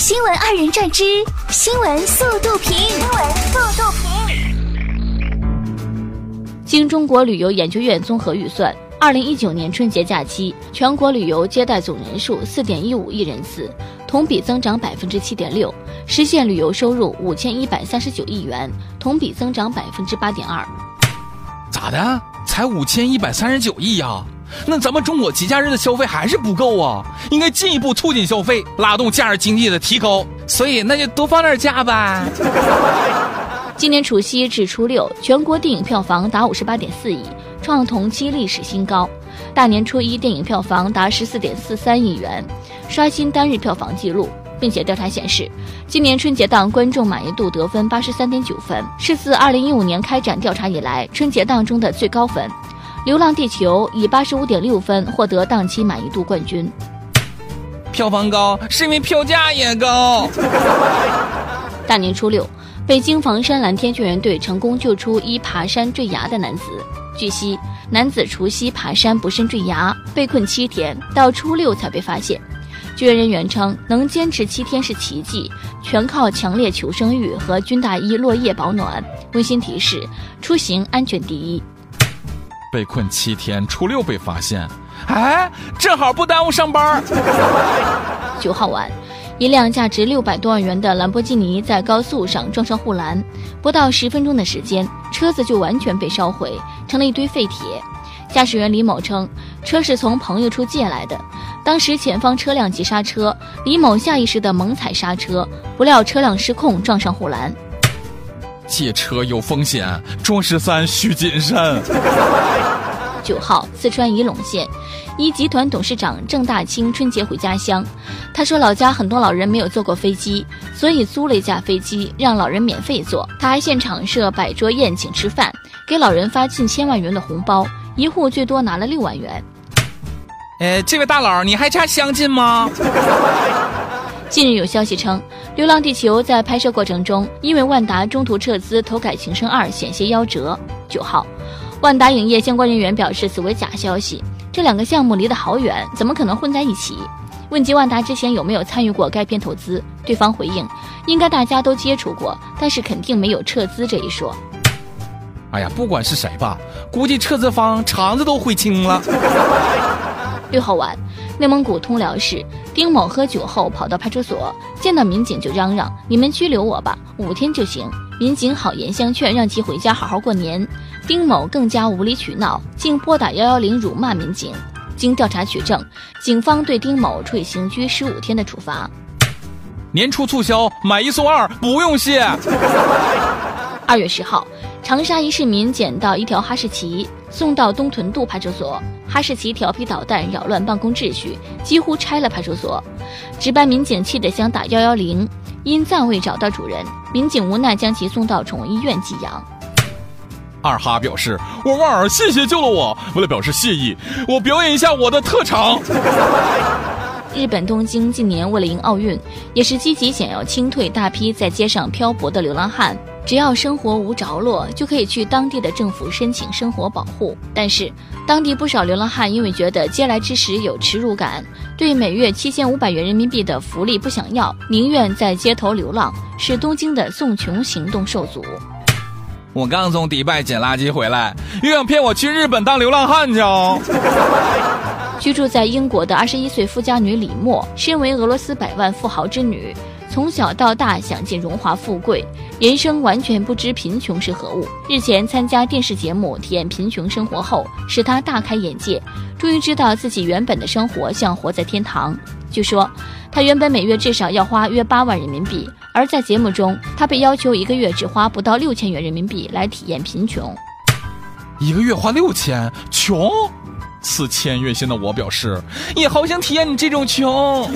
新闻二人转之新闻速度评，新闻速度评。经中国旅游研究院综合预算，二零一九年春节假期全国旅游接待总人数四点一五亿人次，同比增长百分之七点六，实现旅游收入五千一百三十九亿元，同比增长百分之八点二。咋的？才五千一百三十九亿呀？那咱们中国节假日的消费还是不够啊，应该进一步促进消费，拉动假日经济的提高。所以那就多放点假呗。今年除夕至初六，全国电影票房达五十八点四亿，创同期历史新高。大年初一电影票房达十四点四三亿元，刷新单日票房纪录。并且调查显示，今年春节档观众满意度得分八十三点九分，是自二零一五年开展调查以来春节档中的最高分。《流浪地球》以八十五点六分获得档期满意度冠军。票房高是因为票价也高。大年初六，北京房山蓝天救援队成功救出一爬山坠崖的男子。据悉，男子除夕爬山不慎坠崖，被困七天，到初六才被发现。救援人员称，能坚持七天是奇迹，全靠强烈求生欲和军大衣落叶保暖。温馨提示：出行安全第一。被困七天，初六被发现，哎，正好不耽误上班。九号晚，一辆价值六百多万元的兰博基尼在高速上撞上护栏，不到十分钟的时间，车子就完全被烧毁，成了一堆废铁。驾驶员李某称，车是从朋友处借来的，当时前方车辆急刹车，李某下意识的猛踩刹车，不料车辆失控撞上护栏。借车有风险，装十三需谨慎。九号，四川仪陇县一集团董事长郑大清春节回家乡，他说老家很多老人没有坐过飞机，所以租了一架飞机让老人免费坐。他还现场设摆桌宴请吃饭，给老人发近千万元的红包，一户最多拿了六万元。哎，这位大佬，你还差相亲吗？近日有消息称，《流浪地球》在拍摄过程中，因为万达中途撤资投改《情深二》，险些夭折。九号，万达影业相关人员表示，此为假消息。这两个项目离得好远，怎么可能混在一起？问及万达之前有没有参与过该片投资，对方回应，应该大家都接触过，但是肯定没有撤资这一说。哎呀，不管是谁吧，估计撤资方肠子都悔青了。六号晚。内蒙古通辽市，丁某喝酒后跑到派出所，见到民警就嚷嚷：“你们拘留我吧，五天就行。”民警好言相劝，让其回家好好过年。丁某更加无理取闹，竟拨打幺幺零辱骂民警。经调查取证，警方对丁某处以刑拘十五天的处罚。年初促销，买一送二，不用谢。二月十号。长沙一市民捡到一条哈士奇，送到东屯渡派出所。哈士奇调皮捣蛋，扰乱办公秩序，几乎拆了派出所。值班民警气得想打幺幺零，因暂未找到主人，民警无奈将其送到宠物医院寄养。二哈表示：“我旺儿，谢谢救了我。为了表示谢意，我表演一下我的特长。”日本东京近年为了迎奥运，也是积极想要清退大批在街上漂泊的流浪汉。只要生活无着落，就可以去当地的政府申请生活保护。但是，当地不少流浪汉因为觉得嗟来之食有耻辱感，对每月七千五百元人民币的福利不想要，宁愿在街头流浪，使东京的送穷行动受阻。我刚从迪拜捡垃圾回来，又想骗我去日本当流浪汉去哦？居住在英国的二十一岁富家女李默，身为俄罗斯百万富豪之女。从小到大享尽荣华富贵，人生完全不知贫穷是何物。日前参加电视节目体验贫穷生活后，使他大开眼界，终于知道自己原本的生活像活在天堂。据说，他原本每月至少要花约八万人民币，而在节目中，他被要求一个月只花不到六千元人民币来体验贫穷。一个月花六千，穷？四千月薪的我表示，也好想体验你这种穷。